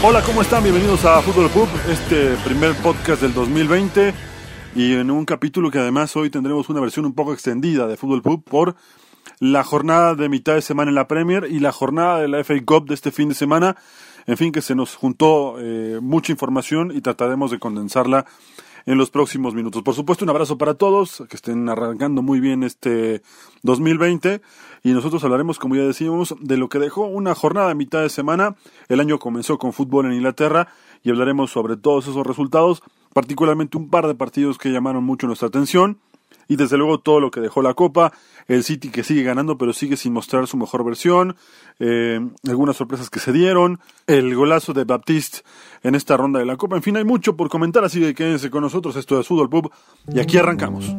Hola, ¿cómo están? Bienvenidos a Fútbol Pub, este primer podcast del 2020 y en un capítulo que además hoy tendremos una versión un poco extendida de Fútbol Pub por la jornada de mitad de semana en la Premier y la jornada de la FA Cup de este fin de semana. En fin, que se nos juntó eh, mucha información y trataremos de condensarla en los próximos minutos. Por supuesto, un abrazo para todos, que estén arrancando muy bien este 2020 y nosotros hablaremos, como ya decíamos, de lo que dejó una jornada a mitad de semana. El año comenzó con fútbol en Inglaterra y hablaremos sobre todos esos resultados, particularmente un par de partidos que llamaron mucho nuestra atención y desde luego todo lo que dejó la Copa, el City que sigue ganando pero sigue sin mostrar su mejor versión, eh, algunas sorpresas que se dieron, el golazo de Baptiste en esta ronda de la Copa, en fin, hay mucho por comentar, así que quédense con nosotros, esto es Fútbol Pub y aquí arrancamos.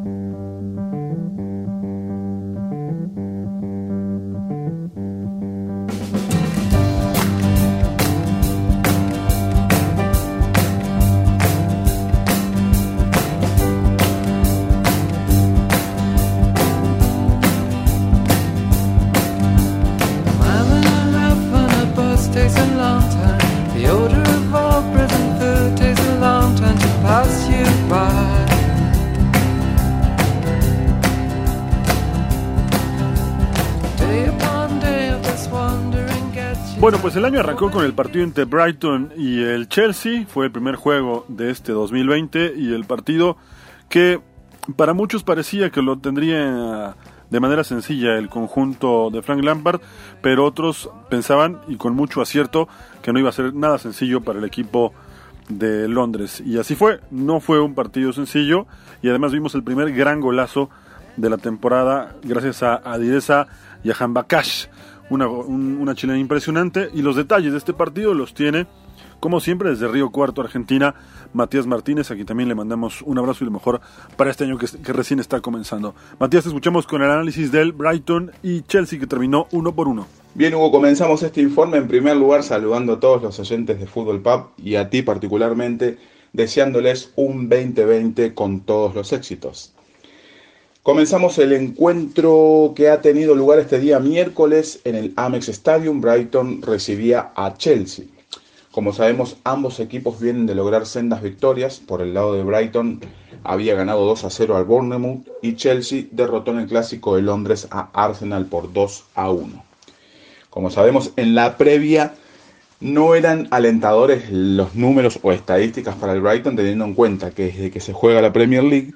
Bueno, pues el año arrancó con el partido entre Brighton y el Chelsea. Fue el primer juego de este 2020 y el partido que para muchos parecía que lo tendría de manera sencilla el conjunto de Frank Lampard, pero otros pensaban, y con mucho acierto, que no iba a ser nada sencillo para el equipo de Londres. Y así fue, no fue un partido sencillo y además vimos el primer gran golazo de la temporada gracias a Adireza y a Hambakash una, una chilena impresionante. Y los detalles de este partido los tiene, como siempre, desde Río Cuarto, Argentina, Matías Martínez. Aquí también le mandamos un abrazo y lo mejor para este año que, que recién está comenzando. Matías, te escuchamos con el análisis del Brighton y Chelsea que terminó uno por uno. Bien, Hugo, comenzamos este informe en primer lugar saludando a todos los oyentes de Fútbol Pub y a ti particularmente, deseándoles un 2020 con todos los éxitos. Comenzamos el encuentro que ha tenido lugar este día miércoles en el Amex Stadium. Brighton recibía a Chelsea. Como sabemos, ambos equipos vienen de lograr sendas victorias. Por el lado de Brighton había ganado 2 a 0 al Bournemouth y Chelsea derrotó en el clásico de Londres a Arsenal por 2 a 1. Como sabemos, en la previa no eran alentadores los números o estadísticas para el Brighton, teniendo en cuenta que desde que se juega la Premier League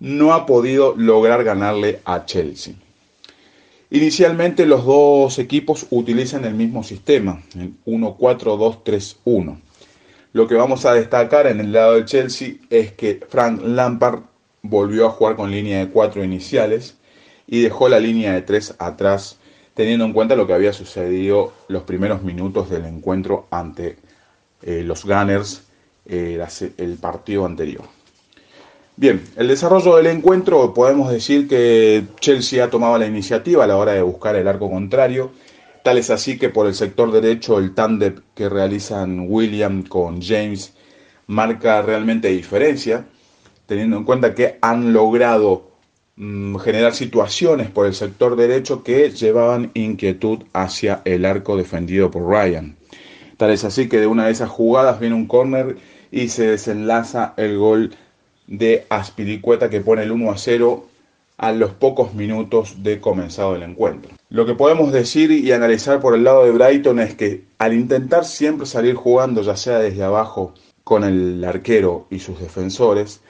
no ha podido lograr ganarle a Chelsea. Inicialmente los dos equipos utilizan el mismo sistema, el 1-4-2-3-1. Lo que vamos a destacar en el lado del Chelsea es que Frank Lampard volvió a jugar con línea de 4 iniciales y dejó la línea de 3 atrás, teniendo en cuenta lo que había sucedido los primeros minutos del encuentro ante eh, los Gunners eh, el partido anterior. Bien, el desarrollo del encuentro podemos decir que Chelsea ha tomado la iniciativa a la hora de buscar el arco contrario. Tal es así que por el sector derecho el tándem que realizan William con James marca realmente diferencia, teniendo en cuenta que han logrado mm, generar situaciones por el sector derecho que llevaban inquietud hacia el arco defendido por Ryan. Tal es así que de una de esas jugadas viene un córner y se desenlaza el gol de Aspiricueta que pone el 1 a 0 a los pocos minutos de comenzado el encuentro. Lo que podemos decir y analizar por el lado de Brighton es que al intentar siempre salir jugando, ya sea desde abajo con el arquero y sus defensores,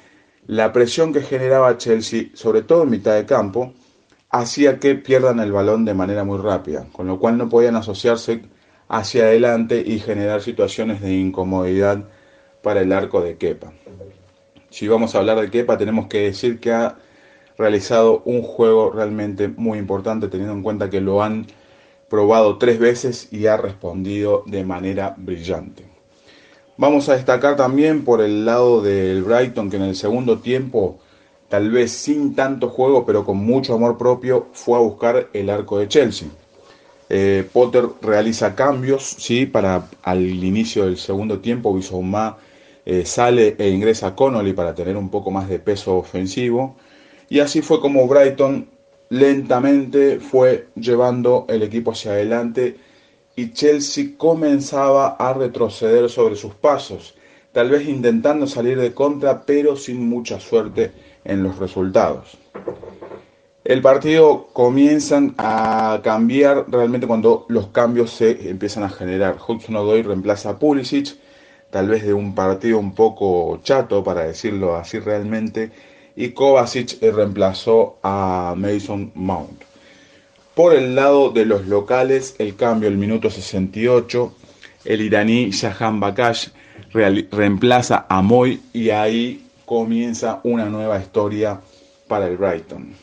la presión que generaba Chelsea, sobre todo en mitad de campo, hacía que pierdan el balón de manera muy rápida, con lo cual no podían asociarse hacia adelante y generar situaciones de incomodidad para el arco de Kepa. Si vamos a hablar de Kepa, tenemos que decir que ha realizado un juego realmente muy importante, teniendo en cuenta que lo han probado tres veces y ha respondido de manera brillante. Vamos a destacar también por el lado del Brighton, que en el segundo tiempo, tal vez sin tanto juego, pero con mucho amor propio, fue a buscar el arco de Chelsea. Eh, Potter realiza cambios, sí, para al inicio del segundo tiempo, Bissouma eh, sale e ingresa Connolly para tener un poco más de peso ofensivo. Y así fue como Brighton lentamente fue llevando el equipo hacia adelante y Chelsea comenzaba a retroceder sobre sus pasos, tal vez intentando salir de contra, pero sin mucha suerte en los resultados. El partido comienzan a cambiar realmente cuando los cambios se empiezan a generar. Hudson Odoi reemplaza a Pulisic, tal vez de un partido un poco chato, para decirlo así realmente, y Kovacic reemplazó a Mason Mount. Por el lado de los locales, el cambio el minuto 68, el iraní Shahan Bakash reemplaza a Moy y ahí comienza una nueva historia para el Brighton.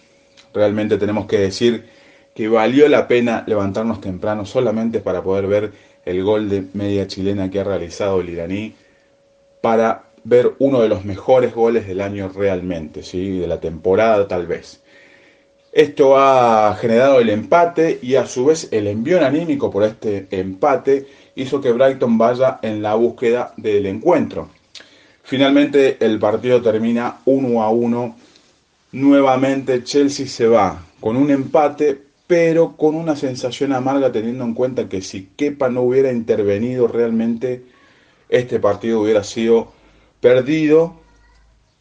Realmente tenemos que decir que valió la pena levantarnos temprano solamente para poder ver el gol de media chilena que ha realizado el iraní para ver uno de los mejores goles del año realmente, ¿sí? de la temporada tal vez. Esto ha generado el empate y a su vez el envío anímico por este empate hizo que Brighton vaya en la búsqueda del encuentro. Finalmente el partido termina 1 a 1. Nuevamente Chelsea se va con un empate, pero con una sensación amarga teniendo en cuenta que si Kepa no hubiera intervenido realmente, este partido hubiera sido perdido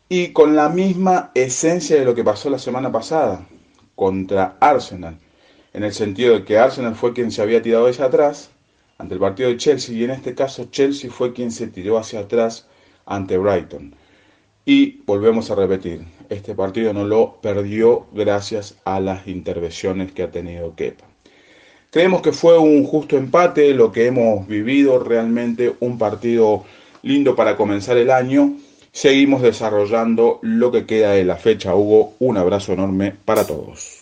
y con la misma esencia de lo que pasó la semana pasada contra Arsenal, en el sentido de que Arsenal fue quien se había tirado hacia atrás ante el partido de Chelsea y en este caso Chelsea fue quien se tiró hacia atrás ante Brighton. Y volvemos a repetir, este partido no lo perdió gracias a las intervenciones que ha tenido Kepa. Creemos que fue un justo empate, lo que hemos vivido, realmente un partido lindo para comenzar el año. Seguimos desarrollando lo que queda de la fecha, Hugo. Un abrazo enorme para todos.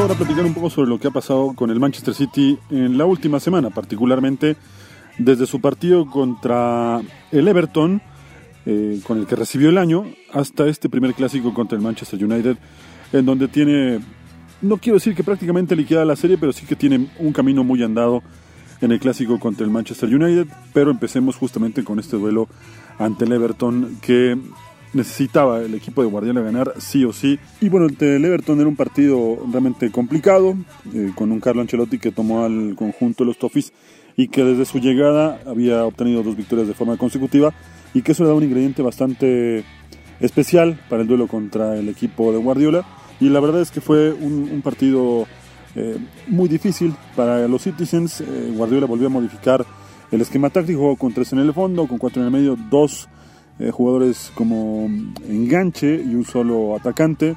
Ahora a platicar un poco sobre lo que ha pasado con el Manchester City en la última semana, particularmente desde su partido contra el Everton, eh, con el que recibió el año, hasta este primer clásico contra el Manchester United, en donde tiene, no quiero decir que prácticamente liquida la serie, pero sí que tiene un camino muy andado en el clásico contra el Manchester United, pero empecemos justamente con este duelo ante el Everton que necesitaba el equipo de Guardiola ganar sí o sí. Y bueno, el Everton era un partido realmente complicado, eh, con un Carlo Ancelotti que tomó al conjunto de los Toffees y que desde su llegada había obtenido dos victorias de forma consecutiva y que eso le da un ingrediente bastante especial para el duelo contra el equipo de Guardiola. Y la verdad es que fue un, partido eh, muy difícil para los Citizens. Eh, Guardiola volvió a modificar el esquema táctico con tres en el fondo, con cuatro en el medio, dos eh, jugadores como enganche y un solo atacante,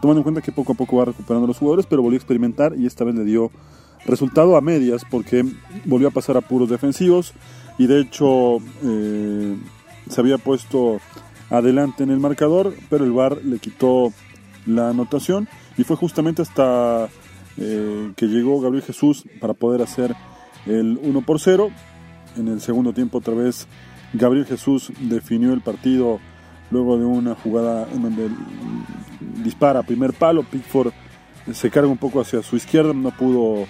tomando en cuenta que poco a poco va recuperando los jugadores, pero volvió a experimentar y esta vez le dio resultado a medias porque volvió a pasar a puros defensivos y de hecho eh, se había puesto adelante en el marcador, pero el VAR le quitó la anotación y fue justamente hasta eh, que llegó Gabriel Jesús para poder hacer el 1 por 0. En el segundo tiempo otra vez Gabriel Jesús definió el partido luego de una jugada en donde dispara primer palo, Pickford se carga un poco hacia su izquierda, no pudo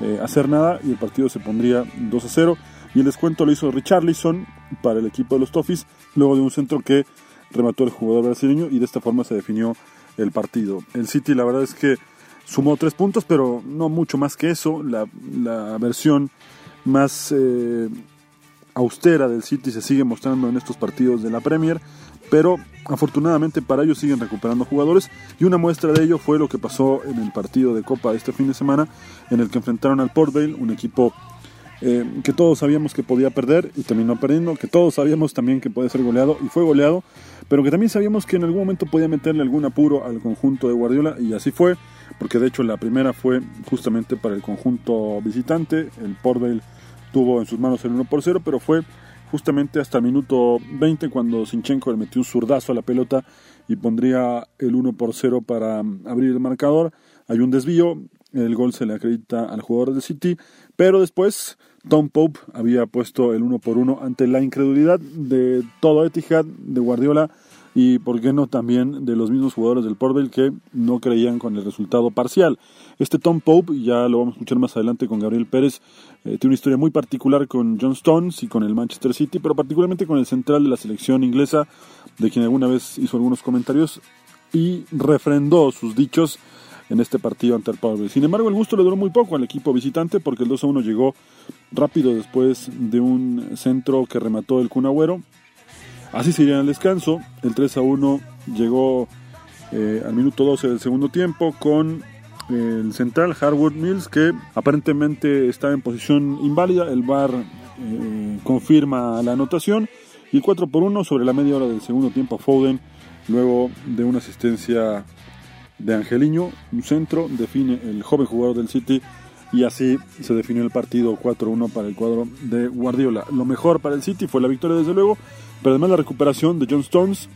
eh, hacer nada y el partido se pondría 2 a 0. Y el descuento lo hizo Richarlison para el equipo de los Toffees, luego de un centro que remató el jugador brasileño y de esta forma se definió el partido. El City la verdad es que sumó tres puntos, pero no mucho más que eso. La, versión más eh, austera del City se sigue mostrando en estos partidos de la Premier pero afortunadamente para ellos siguen recuperando jugadores y una muestra de ello fue lo que pasó en el partido de Copa este fin de semana en el que enfrentaron al Port Vale, un equipo eh, que todos sabíamos que podía perder y terminó perdiendo, que todos sabíamos también que podía ser goleado y fue goleado, pero que también sabíamos que en algún momento podía meterle algún apuro al conjunto de Guardiola y así fue, porque de hecho la primera fue justamente para el conjunto visitante, el Port Vale tuvo en sus manos el 1 por 0, pero fue justamente hasta el minuto 20 cuando Sinchenko le metió un zurdazo a la pelota y pondría el 1 por 0 para mm, abrir el marcador. Hay un desvío, el gol se le acredita al jugador de City, pero después Tom Pope había puesto el 1 por 1 ante la incredulidad de todo Etihad, de Guardiola y por qué no también de los mismos jugadores del Portville que no creían con el resultado parcial. Este Tom Pope, ya lo vamos a escuchar más adelante con Gabriel Pérez, eh, tiene una historia muy particular con John Stones y con el Manchester City, pero particularmente con el central de la selección inglesa, de quien alguna vez hizo algunos comentarios y refrendó sus dichos en este partido ante el Portville. Sin embargo, el gusto le duró muy poco al equipo visitante porque el 2 a 1 llegó rápido después de un centro que remató el Kun Así se iría al descanso. El 3 a 1 llegó eh, al minuto 12 del segundo tiempo con el central Harwood Mills que aparentemente está en posición inválida. El VAR eh, confirma la anotación. Y 4 por 1 sobre la media hora del segundo tiempo Foden, luego de una asistencia de Angeliño, un centro, define el joven jugador del City y así se definió el partido 4-1 para el cuadro de Guardiola. Lo mejor para el City fue la victoria desde luego, pero además la recuperación de John Stones,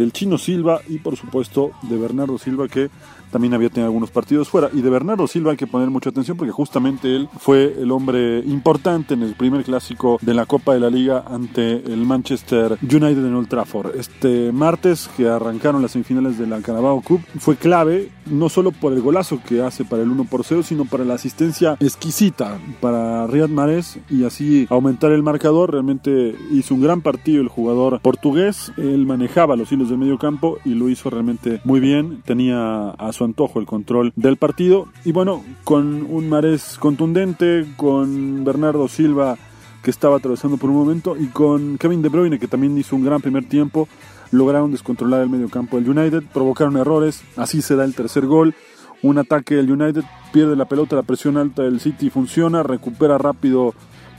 del Chino Silva y por supuesto de Bernardo Silva que también había tenido algunos partidos fuera. Y de Bernardo Silva hay que poner mucha atención porque justamente él fue el hombre importante en el primer clásico de la Copa de la Liga ante el Manchester United en Old Trafford. Este martes que arrancaron las semifinales de la Carabao Cup fue clave no solo por el golazo que hace para el 1 por 0, sino para la asistencia exquisita para Riyad Mahrez y así aumentar el marcador. Realmente hizo un gran partido el jugador portugués. Él manejaba los hilos del medio campo y lo hizo realmente muy bien. Tenía a su antojo el control del partido. Y bueno, con un Marés contundente, con Bernardo Silva que estaba atravesando por un momento y con Kevin De Bruyne que también hizo un gran primer tiempo, lograron descontrolar el medio campo del United, provocaron errores, así se da el tercer gol. Un ataque del United pierde la pelota, la presión alta del City funciona, recupera rápido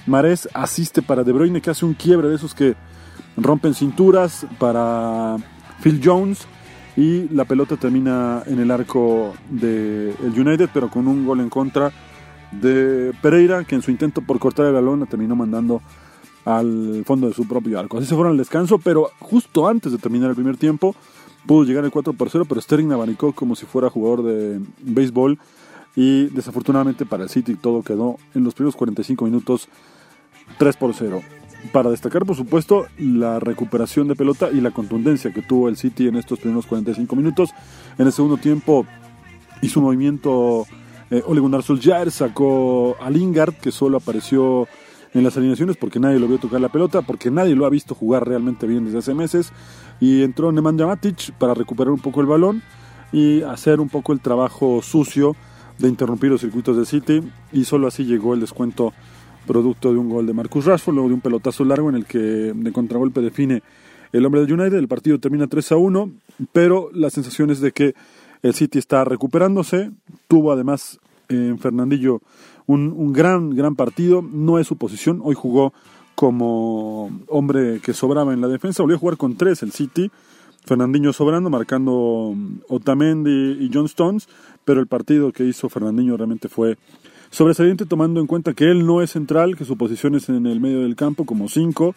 Marés, asiste para De Bruyne que hace un quiebre de esos que rompen cinturas para Phil Jones y la pelota termina en el arco del United, pero con un gol en contra de Pereira, que en su intento por cortar el balón la terminó mandando al fondo de su propio arco. Así se fueron al descanso, pero justo antes de terminar el primer tiempo pudo llegar el 4 por 0, pero Sterling abanicó como si fuera jugador de béisbol y desafortunadamente para el City todo quedó en los primeros 45 minutos 3 por 0 para destacar, por supuesto, la recuperación de pelota y la contundencia que tuvo el City en estos primeros 45 minutos. En el segundo tiempo hizo un movimiento eh, Ole Gunnar Solskjaer, sacó a Lingard, que solo apareció en las alineaciones porque nadie lo vio tocar la pelota, porque nadie lo ha visto jugar realmente bien desde hace meses. Y entró Nemanja Matic para recuperar un poco el balón y hacer un poco el trabajo sucio de interrumpir los circuitos de City. Y solo así llegó el descuento producto de un gol de Marcus Rashford, luego de un pelotazo largo en el que de contragolpe define el hombre de United. El partido termina 3 a 1, pero la sensación es de que el City está recuperándose. Tuvo además en Fernandillo un, un, gran, gran partido. No es su posición. Hoy jugó como hombre que sobraba en la defensa. Volvió a jugar con tres el City. Fernandinho sobrando, marcando Otamendi y John Stones. Pero el partido que hizo Fernandinho realmente fue Sobresaliente tomando en cuenta que él no es central, que su posición es en el medio del campo como 5,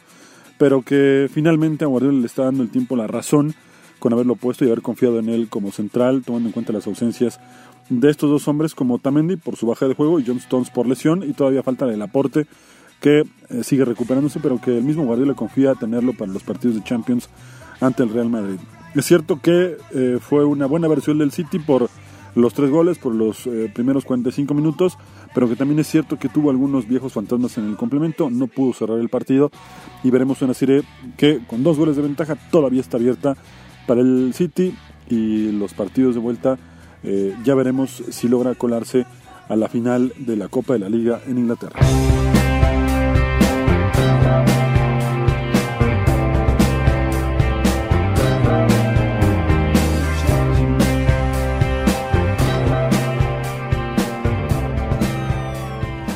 pero que finalmente a Guardiola le está dando el tiempo la razón con haberlo puesto y haber confiado en él como central, tomando en cuenta las ausencias de estos dos hombres como Tamendi por su baja de juego y John Stones por lesión y todavía falta el aporte que eh, sigue recuperándose, pero que el mismo Guardiola confía tenerlo para los partidos de Champions ante el Real Madrid. Es cierto que eh, fue una buena versión del City por los tres goles, por los eh, primeros 45 minutos, pero que también es cierto que tuvo algunos viejos fantasmas en el complemento, no pudo cerrar el partido y veremos una serie que con dos goles de ventaja todavía está abierta para el City y los partidos de vuelta eh, ya veremos si logra colarse a la final de la Copa de la Liga en Inglaterra.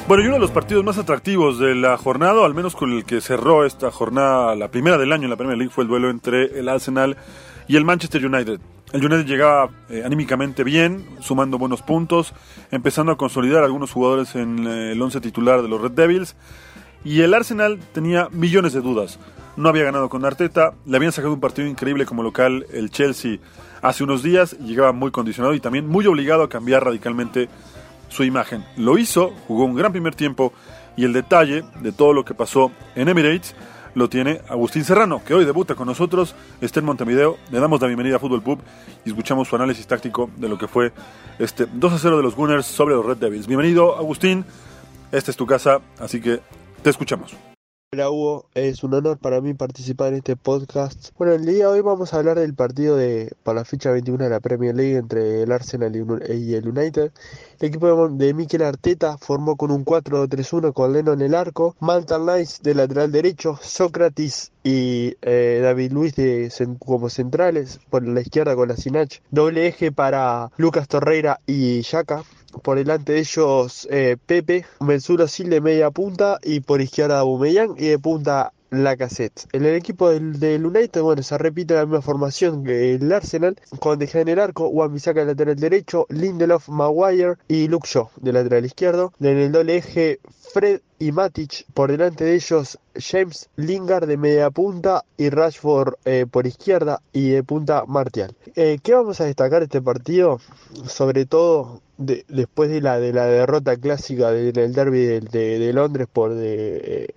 Bueno, y uno de los partidos más atractivos de la jornada, al menos con el que cerró esta jornada, la primera del año en la Premier League, fue el duelo entre el Arsenal y el Manchester United. El United llegaba eh, anímicamente bien, sumando buenos puntos, empezando a consolidar algunos jugadores en eh, el once titular de los Red Devils. Y el Arsenal tenía millones de dudas. No había ganado con Arteta, le habían sacado un partido increíble como local el Chelsea hace unos días llegaba muy condicionado y también muy obligado a cambiar radicalmente su imagen. Lo hizo, jugó un gran primer tiempo y el detalle de todo lo que pasó en Emirates lo tiene Agustín Serrano, que hoy debuta con nosotros, está en Montevideo. Le damos la bienvenida a Fútbol Pub y escuchamos su análisis táctico de lo que fue este 2 a 0 de los Gunners sobre los Red Devils. Bienvenido, Agustín. Esta es tu casa, así que te escuchamos. Hola Hugo, es un honor para mí participar en este podcast. Bueno, el día de hoy vamos a hablar del partido de para la fecha 21 de la Premier League entre el Arsenal y el United. El equipo de Mikel Arteta formó con un 4-3-1 con Leno en el arco, Malta Nice de lateral derecho, Sócrates y eh, David Luis de, como centrales, por la izquierda con la Sinach, doble eje para Lucas Torreira y Yaka, por delante de ellos eh, Pepe, Mensuro Sil de media punta y por izquierda Bumeyang y de punta la cassette. En el equipo del, del, United, bueno, se repite la misma formación que el Arsenal, con De en el arco, Juan Bisaca lateral derecho, Lindelof, Maguire y Luke Shaw de lateral izquierdo. En el doble eje, Fred y Matic, por delante de ellos James Lingard de media punta y Rashford eh, por izquierda y de punta Martial. Eh, ¿Qué vamos a destacar este partido? Sobre todo de, después de la, de la derrota clásica del derby de, de, Londres por de, eh,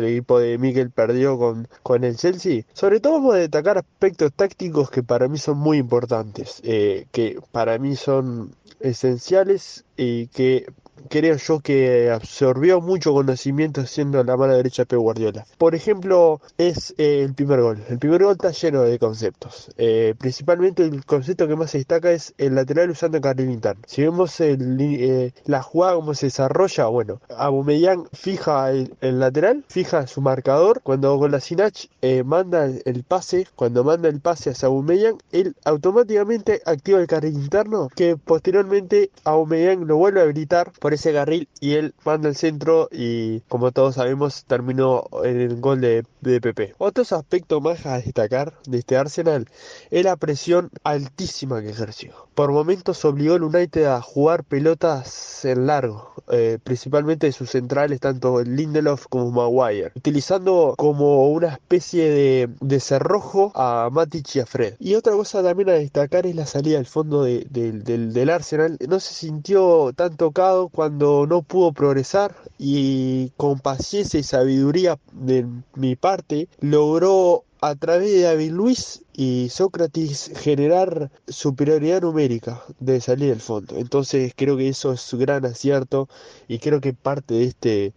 el equipo de Miguel perdió con, con el Chelsea. Sobre todo vamos a destacar aspectos tácticos que para mí son muy importantes, eh, que para mí son esenciales y que creo yo que absorbió mucho conocimiento siendo la mano derecha de Pep Guardiola. Por ejemplo, es eh, el primer gol. El primer gol está lleno de conceptos. Eh, principalmente el concepto que más se destaca es el lateral usando el carril interno. Si vemos eh, la jugada como se desarrolla, bueno, Aubameyang fija el, lateral, fija su marcador. Cuando con la Sinach manda el pase, cuando manda el pase hacia Aubameyang, él automáticamente activa el carril interno que posteriormente Aubameyang lo vuelve a habilitar por ese carril y él manda el centro y como todos sabemos terminó en el gol de, de PP. Otros aspectos más a destacar de este Arsenal es la presión altísima que ejerció. Por momentos obligó al United a jugar pelotas en largo, eh, principalmente de sus centrales, tanto Lindelof como Maguire, utilizando como una especie de, cerrojo a Matic y a Fred. Y otra cosa también a destacar es la salida del fondo del, del Arsenal. No se sintió tan tocado cuando no pudo progresar y con paciencia y sabiduría de mi parte logró a través de David Luis y Sócrates generar superioridad numérica de salir del fondo. Entonces creo que eso es su gran acierto y creo que parte de este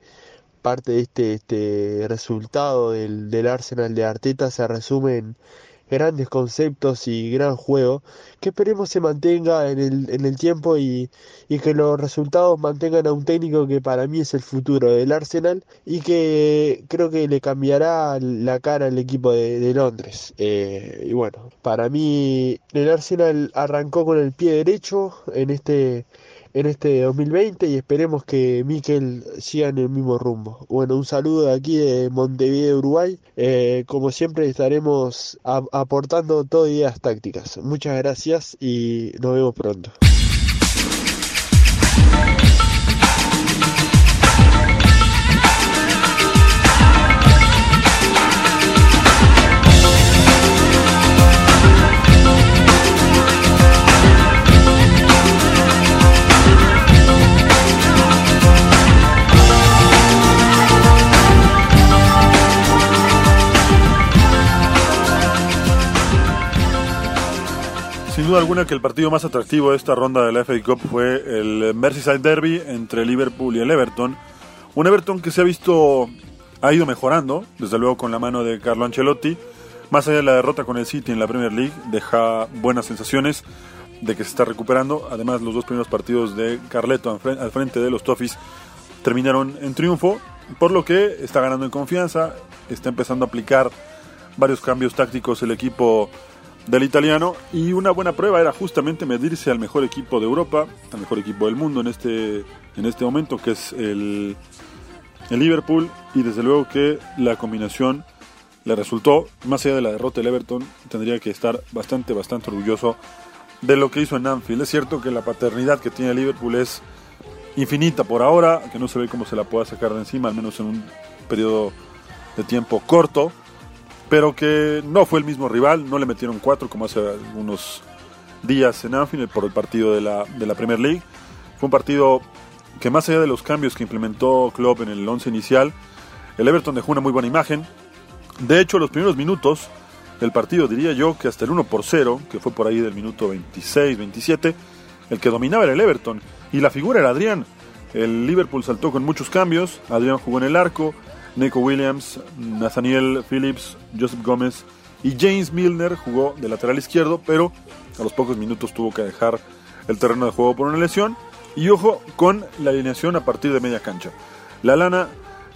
parte de este, este resultado del, del Arsenal de Arteta se resume en, grandes conceptos y gran juego que esperemos se mantenga en el, en el tiempo y, y, que los resultados mantengan a un técnico que para mí es el futuro del Arsenal y que creo que le cambiará la cara al equipo de, Londres. Eh, y bueno, para mí el Arsenal arrancó con el pie derecho en este en este 2020 y esperemos que Mikel siga en el mismo rumbo. Bueno, un saludo de aquí de Montevideo, Uruguay. Eh, como siempre estaremos aportando todo ideas tácticas. Muchas gracias y nos vemos pronto. Duda alguna que el partido más atractivo de esta ronda de la FA Cup fue el Merseyside Derby entre Liverpool y el Everton. Un Everton que se ha visto, ha ido mejorando, desde luego con la mano de Carlo Ancelotti. Más allá de la derrota con el City en la Premier League, deja buenas sensaciones de que se está recuperando. Además, los dos primeros partidos de Carleto al frente de los Toffees terminaron en triunfo, por lo que está ganando en confianza, está empezando a aplicar varios cambios tácticos el equipo del italiano. Y una buena prueba era justamente medirse al mejor equipo de Europa, al mejor equipo del mundo en este, en este momento que es el, el Liverpool. Y desde luego que la combinación le resultó, más allá de la derrota del Everton, tendría que estar bastante, bastante orgulloso de lo que hizo en Anfield. Es cierto que la paternidad que tiene Liverpool es infinita por ahora, que no se ve cómo se la pueda sacar de encima, al menos en un periodo de tiempo corto, pero que no fue el mismo rival, no le metieron cuatro como hace algunos días en Anfield por el partido de la, de la Premier League. Fue un partido que más allá de los cambios que implementó Klopp en el once inicial, el Everton dejó una muy buena imagen. De hecho, los primeros minutos del partido, diría yo que hasta el 1 por 0, que fue por ahí del minuto 26, 27, el que dominaba era el Everton. Y la figura era Adrián. El Liverpool saltó con muchos cambios. Adrián jugó en el arco. Nico Williams, Nathaniel Phillips, Joseph Gómez y James Milner jugó de lateral izquierdo, pero a los pocos minutos tuvo que dejar el terreno de juego por una lesión. Y ojo con la alineación a partir de media cancha. La lana,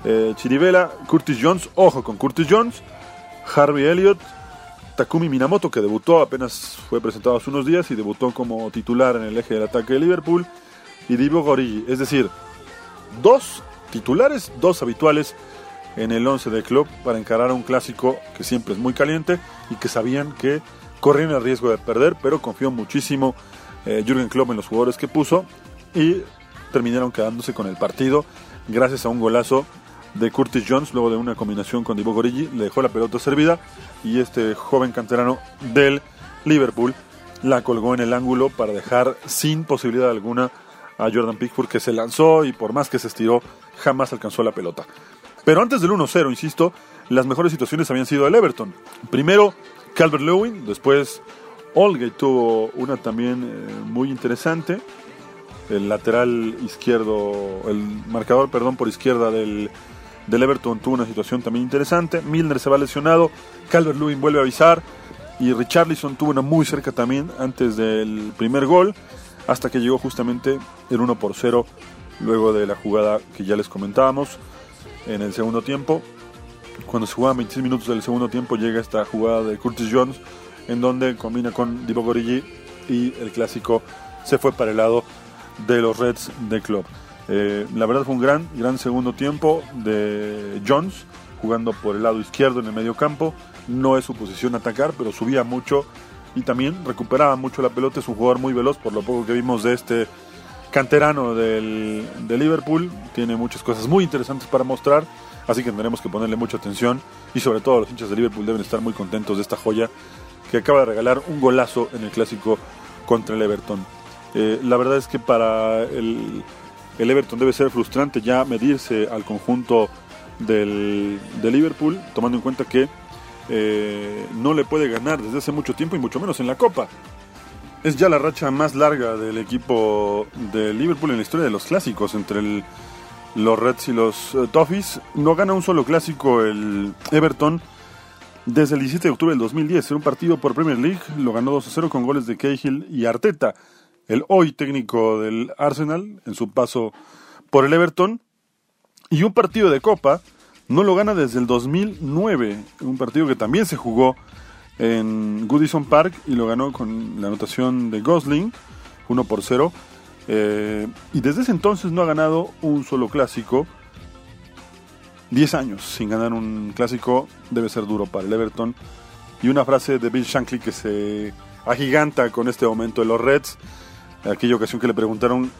eh, Chirivela, Curtis Jones, ojo con Curtis Jones, Harvey Elliott, Takumi Minamoto, que debutó, apenas fue presentado hace unos días y debutó como titular en el eje del ataque de Liverpool, y Divo Gorigi. Es decir, dos titulares, dos habituales en el 11 del club para encarar un clásico que siempre es muy caliente y que sabían que corrían el riesgo de perder, pero confió muchísimo eh, Jürgen Klopp en los jugadores que puso y terminaron quedándose con el partido gracias a un golazo de Curtis Jones luego de una combinación con Divo Gorigi, le dejó la pelota servida y este joven canterano del Liverpool la colgó en el ángulo para dejar sin posibilidad alguna a Jordan Pickford que se lanzó y por más que se estiró jamás alcanzó la pelota. Pero antes del 1-0, insisto, las mejores situaciones habían sido el Everton. Primero Calvert Lewin, después Olgate tuvo una también eh, muy interesante. El lateral izquierdo, el marcador, perdón, por izquierda del, del Everton tuvo una situación también interesante. Milner se va lesionado, Calvert Lewin vuelve a avisar y Richarlison tuvo una muy cerca también antes del primer gol, hasta que llegó justamente el 1 por 0 luego de la jugada que ya les comentábamos en el segundo tiempo. Cuando se juegan 26 minutos del segundo tiempo llega esta jugada de Curtis Jones en donde combina con Divo Gorigi y el clásico se fue para el lado de los Reds de Club. Eh, la verdad fue un gran, gran segundo tiempo de Jones jugando por el lado izquierdo en el medio campo. No es su posición atacar, pero subía mucho y también recuperaba mucho la pelota. Es un jugador muy veloz por lo poco que vimos de este canterano del, de Liverpool, tiene muchas cosas muy interesantes para mostrar, así que tendremos que ponerle mucha atención y sobre todo los hinchas de Liverpool deben estar muy contentos de esta joya que acaba de regalar un golazo en el clásico contra el Everton. Eh, la verdad es que para el, Everton debe ser frustrante ya medirse al conjunto del, de Liverpool, tomando en cuenta que eh, no le puede ganar desde hace mucho tiempo y mucho menos en la Copa. Es ya la racha más larga del equipo de Liverpool en la historia de los clásicos entre los Reds y los uh, Toffees. No gana un solo clásico el Everton desde el 17 de octubre del 2010. En un partido por Premier League lo ganó 2 a 0 con goles de Cahill y Arteta, el hoy técnico del Arsenal en su paso por el Everton. Y un partido de Copa no lo gana desde el 2009, un partido que también se jugó en Goodison Park y lo ganó con la anotación de Gosling, 1 por 0. Eh, y desde ese entonces no ha ganado un solo clásico. 10 años sin ganar un clásico debe ser duro para el Everton. Y una frase de Bill Shankly que se agiganta con este momento de los Reds. Aquella ocasión que le preguntaron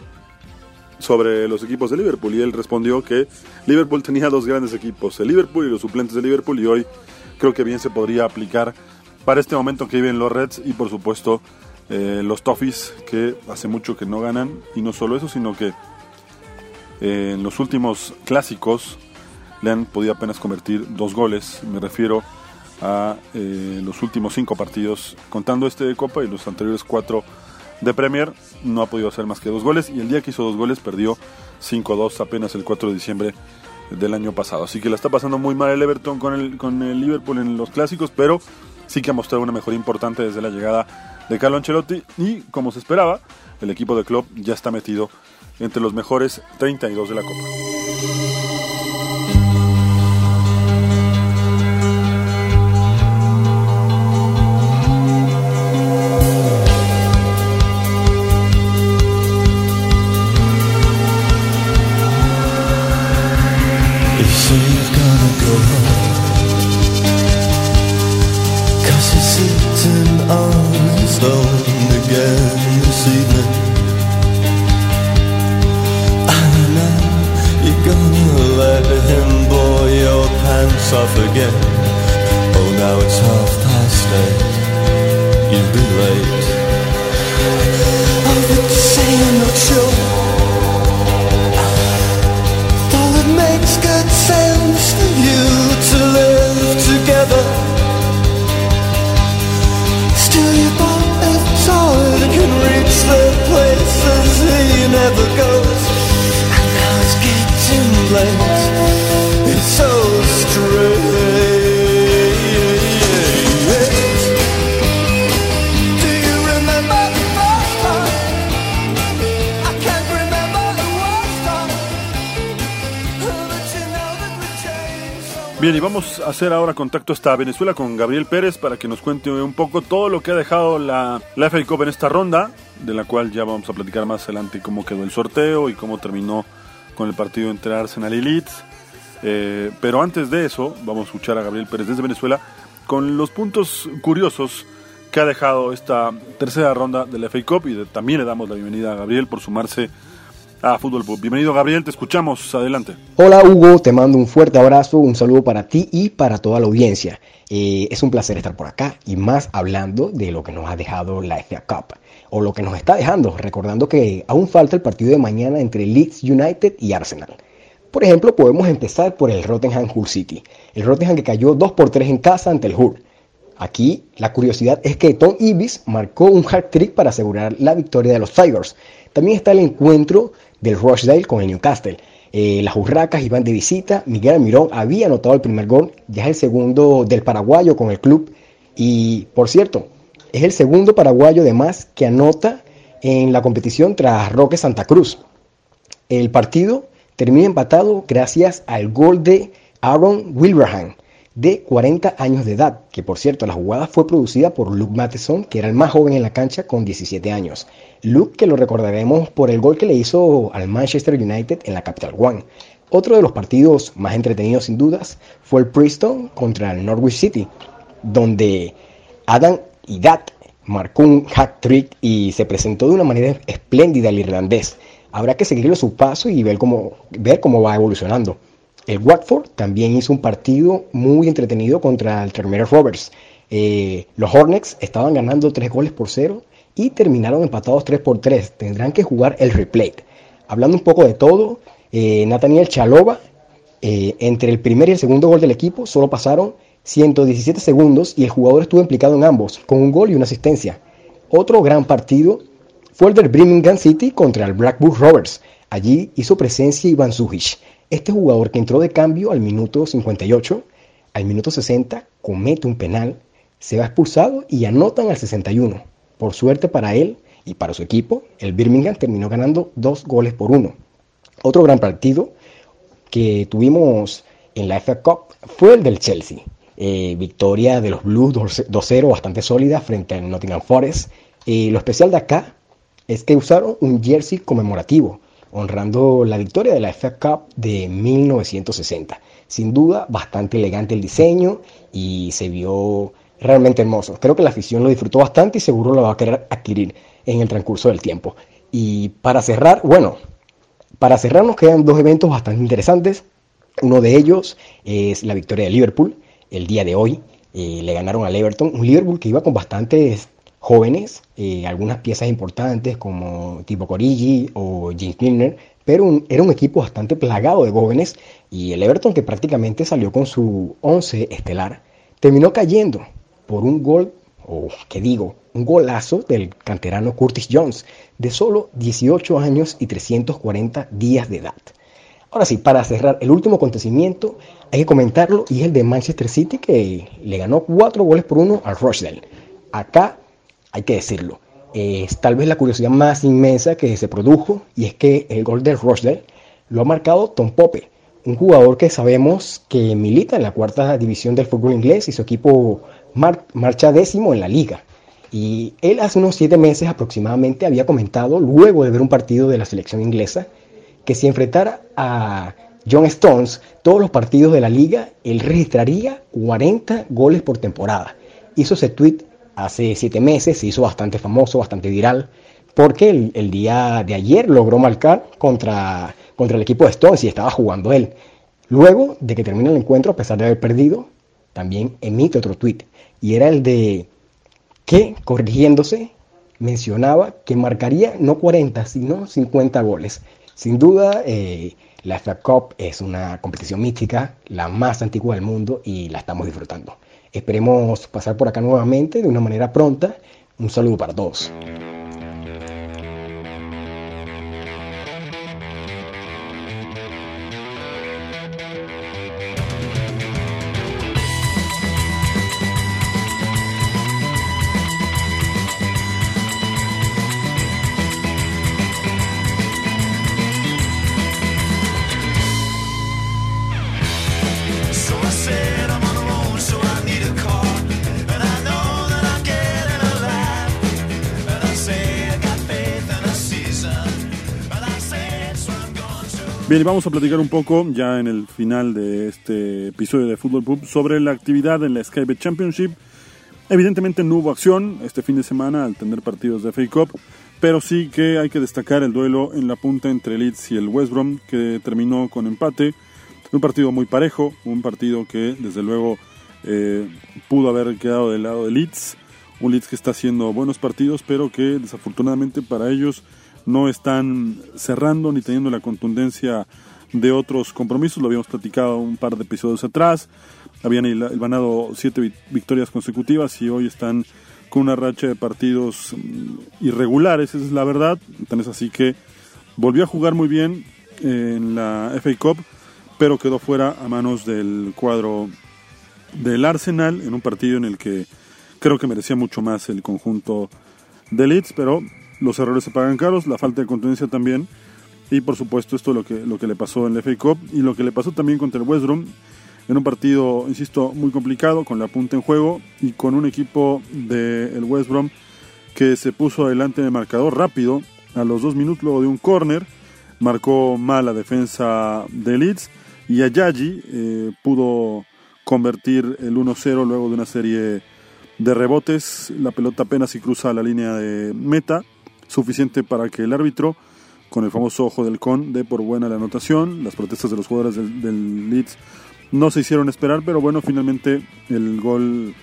sobre los equipos de Liverpool y él respondió que Liverpool tenía dos grandes equipos, el Liverpool y los suplentes de Liverpool y hoy creo que bien se podría aplicar para este momento que viven los Reds y por supuesto eh, los Toffees que hace mucho que no ganan y no solo eso sino que eh, en los últimos clásicos le han podido apenas convertir dos goles me refiero a eh, los últimos cinco partidos, contando este de Copa y los anteriores cuatro de Premier. No ha podido hacer más que dos goles y el día que hizo dos goles perdió 5-2 apenas el 4 de diciembre del año pasado. Así que la está pasando muy mal el Everton con el, con el Liverpool en los clásicos, pero sí que ha mostrado una mejoría importante desde la llegada de Carlo Ancelotti y como se esperaba, el equipo de club ya está metido entre los mejores 32 de la Copa. stoned again this evening. I know you're gonna let him blow your pants off again. Oh, now it's half past eight. You'll be late. Oh, but say I'm not sure. He never goes. And now it's getting late. Bien, y vamos a hacer ahora contacto hasta Venezuela con Gabriel Pérez para que nos cuente un poco todo lo que ha dejado la, la FA Cup en esta ronda, de la cual ya vamos a platicar más adelante cómo quedó el sorteo y cómo terminó con el partido entre Arsenal y Leeds. Eh, pero antes de eso, vamos a escuchar a Gabriel Pérez desde Venezuela con los puntos curiosos que ha dejado esta tercera ronda de la FA Cup y también le damos la bienvenida a Gabriel por sumarse a Fútbol Pub. Bienvenido Gabriel, te escuchamos, adelante. Hola Hugo, te mando un fuerte abrazo, un saludo para ti y para toda la audiencia. Eh, es un placer estar por acá y más hablando de lo que nos ha dejado la FA Cup o lo que nos está dejando, recordando que aún falta el partido de mañana entre Leeds United y Arsenal. Por ejemplo, podemos empezar por el Rottenham Hull City. El Rottenham que cayó 2 por 3 en casa ante el Hull. Aquí la curiosidad es que Tom Ibis marcó un hat trick para asegurar la victoria de los Tigers. También está el encuentro del Rochdale con el Newcastle. Eh, las Urracas iban de visita. Miguel Almirón había anotado el primer gol. Ya es el segundo del paraguayo con el club. Y por cierto, es el segundo paraguayo de más que anota en la competición tras Roque Santa Cruz. El partido termina empatado gracias al gol de Aaron Wilbraham de 40 años de edad, que por cierto la jugada fue producida por Luke Matheson, que era el más joven en la cancha con 17 años. Luke que lo recordaremos por el gol que le hizo al Manchester United en la Capital One. Otro de los partidos más entretenidos sin dudas fue el Preston contra el Norwich City, donde Adam Idat marcó un hat trick y se presentó de una manera espléndida el irlandés. Habrá que seguirlo su paso y ver cómo, ver cómo va evolucionando. El Watford también hizo un partido muy entretenido contra el Terminal Rovers. Eh, los Hornets estaban ganando 3 goles por 0 y terminaron empatados 3 por 3. Tendrán que jugar el replay. Hablando un poco de todo, eh, Nathaniel Chalova, eh, entre el primer y el segundo gol del equipo, solo pasaron 117 segundos y el jugador estuvo implicado en ambos, con un gol y una asistencia. Otro gran partido fue el del Birmingham City contra el Blackburn Rovers. Allí hizo presencia Iván Zujic. Este jugador que entró de cambio al minuto 58, al minuto 60, comete un penal, se va expulsado y anotan al 61. Por suerte para él y para su equipo, el Birmingham terminó ganando dos goles por uno. Otro gran partido que tuvimos en la FA Cup fue el del Chelsea. Eh, victoria de los Blues 2-0 bastante sólida frente al Nottingham Forest. Eh, lo especial de acá es que usaron un jersey conmemorativo honrando la victoria de la FA Cup de 1960. Sin duda, bastante elegante el diseño y se vio realmente hermoso. Creo que la afición lo disfrutó bastante y seguro lo va a querer adquirir en el transcurso del tiempo. Y para cerrar, bueno, para cerrar nos quedan dos eventos bastante interesantes. Uno de ellos es la victoria de Liverpool el día de hoy. Eh, le ganaron al Everton, un Liverpool que iba con bastantes jóvenes, eh, algunas piezas importantes como tipo Corigi o James Milner, pero era un equipo bastante plagado de jóvenes y el Everton que prácticamente salió con su 11 estelar terminó cayendo por un gol, o qué digo, un golazo del canterano Curtis Jones, de solo 18 años y 340 días de edad. Ahora sí, para cerrar el último acontecimiento, hay que comentarlo y es el de Manchester City que le ganó 4 goles por 1 al Rochdale. Acá hay que decirlo, es tal vez la curiosidad más inmensa que se produjo y es que el gol del Rochdale lo ha marcado Tom Pope, un jugador que sabemos que milita en la cuarta división del fútbol inglés y su equipo marcha décimo en la liga. Y él hace unos siete meses aproximadamente había comentado, luego de ver un partido de la selección inglesa, que si enfrentara a John Stones todos los partidos de la liga, él registraría 40 goles por temporada. Hizo ese tweet hace siete meses, se hizo bastante famoso, bastante viral, porque el, día de ayer logró marcar contra, contra el equipo de Stones y estaba jugando él. Luego de que termine el encuentro, a pesar de haber perdido, también emite otro tweet y era el de que, corrigiéndose, mencionaba que marcaría no 40, sino 50 goles. Sin duda, eh, la FA Cup es una competición mística, la más antigua del mundo y la estamos disfrutando. Esperemos pasar por acá nuevamente de una manera pronta. Un saludo para todos. Bien, vamos a platicar un poco ya en el final de este episodio de Fútbol Pub sobre la actividad en la Skybet Championship. Evidentemente no hubo acción este fin de semana al tener partidos de FA Cup, pero sí que hay que destacar el duelo en la punta entre Leeds y el West Brom, que terminó con empate. Un partido muy parejo, un partido que desde luego eh, pudo haber quedado del lado de Leeds. Un Leeds que está haciendo buenos partidos, pero que desafortunadamente para ellos no están cerrando ni teniendo la contundencia de otros compromisos. Lo habíamos platicado un par de episodios atrás. Habían ganado siete victorias consecutivas y hoy están con una racha de partidos mm, irregulares, esa es la verdad. Tan es así que volvió a jugar muy bien en la FA Cup, pero quedó fuera a manos del cuadro del Arsenal en un partido en el que creo que merecía mucho más el conjunto de Leeds, pero los errores se pagan caros, la falta de contundencia también. Y por supuesto esto es lo que, lo que le pasó en la FA Cup y lo que le pasó también contra el West Brom en un partido, insisto, muy complicado, con la punta en juego y con un equipo del el West Brom que se puso adelante en el marcador rápido a los dos minutos luego de un córner, marcó mal la defensa de Leeds y Ayayi eh, pudo convertir el 1-0 luego de una serie de rebotes, la pelota apenas y cruza la línea de meta suficiente para que el árbitro, con el famoso ojo del con, dé por buena la anotación. Las protestas de los jugadores del, Leeds no se hicieron esperar, pero bueno, finalmente el gol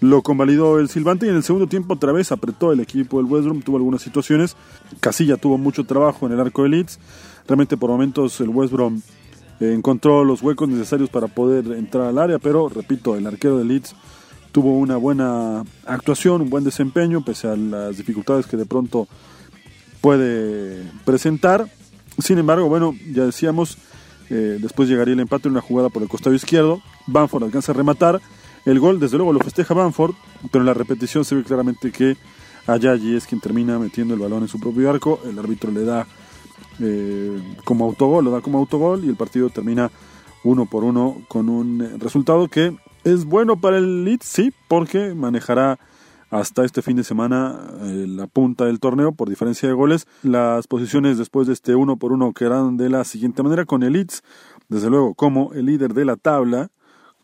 lo convalidó el Silvante y en el segundo tiempo otra vez apretó el equipo del West Brom, tuvo algunas situaciones. Casilla tuvo mucho trabajo en el arco de Leeds. Realmente por momentos el West Brom encontró los huecos necesarios para poder entrar al área, pero repito, el arquero de Leeds tuvo una buena actuación, un buen desempeño, pese a las dificultades que de pronto puede presentar. Sin embargo, bueno, ya decíamos, eh, después llegaría el empate en una jugada por el costado izquierdo. Banford alcanza a rematar. El gol, desde luego, lo festeja Banford, pero en la repetición se ve claramente que Ayayi es quien termina metiendo el balón en su propio arco. El árbitro le da eh, como autogol, lo da como autogol y el partido termina uno por uno con un resultado que es bueno para el Leeds, sí, porque manejará hasta este fin de semana eh, la punta del torneo por diferencia de goles. Las posiciones después de este uno por uno quedarán de la siguiente manera con el Leeds, desde luego como el líder de la tabla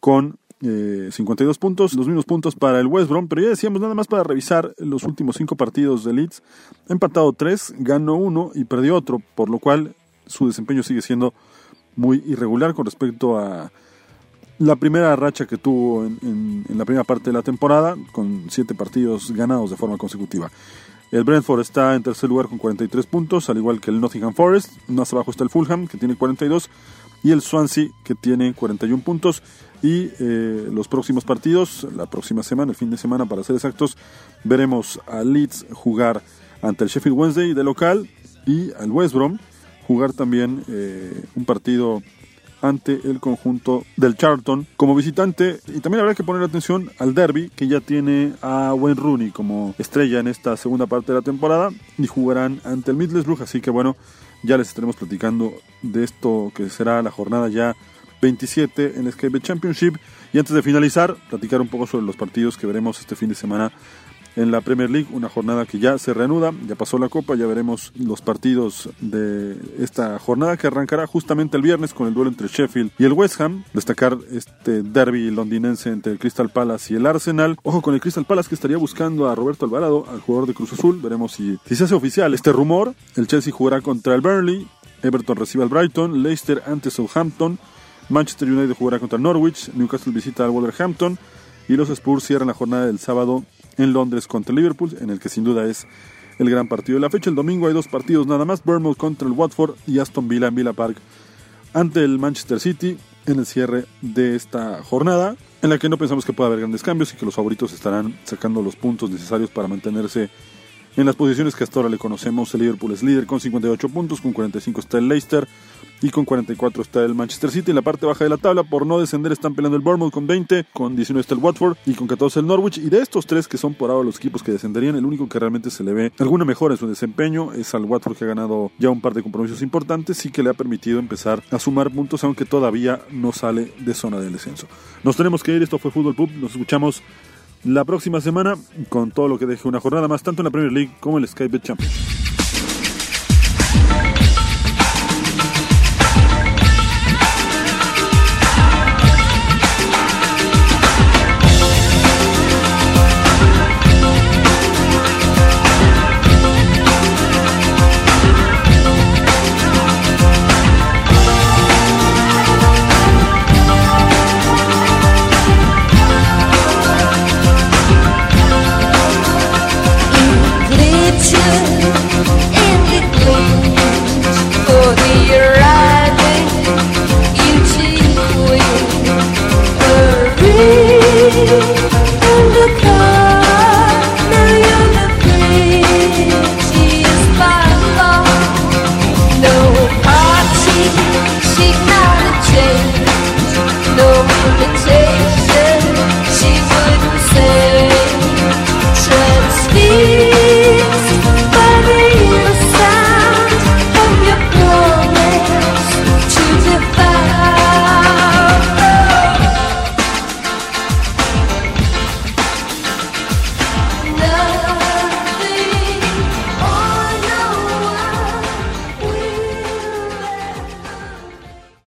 con 52 eh, puntos, los mismos puntos para el West Brom, pero ya decíamos nada más para revisar los últimos cinco partidos de Leeds, empatado tres, ganó uno y perdió otro, por lo cual su desempeño sigue siendo muy irregular con respecto a la primera racha que tuvo en, la primera parte de la temporada, con siete partidos ganados de forma consecutiva. El Brentford está en tercer lugar con 43 puntos, al igual que el Nottingham Forest. Más abajo está el Fulham, que tiene 42, y el Swansea, que tiene 41 puntos. Y eh, los próximos partidos, la próxima semana, el fin de semana para ser exactos, veremos a Leeds jugar ante el Sheffield Wednesday de local y al West Brom jugar también eh, un partido ante el conjunto del Charlton como visitante. Y también habrá que poner atención al derby que ya tiene a Wayne Rooney como estrella en esta segunda parte de la temporada y jugarán ante el Middlesbrough. Así que bueno ya les estaremos platicando de esto que será la jornada ya 27 en la Sky Championship. Y antes de finalizar platicar un poco sobre los partidos que veremos este fin de semana en la Premier League, una jornada que ya se reanuda, ya pasó la Copa, ya veremos los partidos de esta jornada que arrancará justamente el viernes con el duelo entre Sheffield y el West Ham, destacar este derby londinense entre el Crystal Palace y el Arsenal, ojo con el Crystal Palace que estaría buscando a Roberto Alvarado, al jugador de Cruz Azul, veremos si, si se hace oficial este rumor, el Chelsea jugará contra el Burnley, Everton recibe al Brighton, Leicester ante Southampton, Manchester United jugará contra Norwich, Newcastle visita al Wolverhampton. Y los Spurs cierran la jornada del sábado en Londres contra Liverpool, en el que sin duda es el gran partido de la fecha. El domingo hay dos partidos nada más, Bournemouth contra el Watford y Aston Villa en Villa Park ante el Manchester City en el cierre de esta jornada, en la que no pensamos que pueda haber grandes cambios y que los favoritos estarán sacando los puntos necesarios para mantenerse en las posiciones que hasta ahora le conocemos. El Liverpool es líder con 58 puntos, con 45 está el Leicester, y con 44 está el Manchester City. En la parte baja de la tabla, por no descender, están peleando el Bournemouth con 20, con 19 está el Watford y con 14 el Norwich. Y de estos tres que son por ahora los equipos que descenderían, el único que realmente se le ve alguna mejora en su desempeño es al Watford que ha ganado ya un par de compromisos importantes y que le ha permitido empezar a sumar puntos, aunque todavía no sale de zona del descenso. Nos tenemos que ir, esto fue Fútbol Pub, nos escuchamos la próxima semana con todo lo que deje una jornada más, tanto en la Premier League como en el Sky Bet Champions.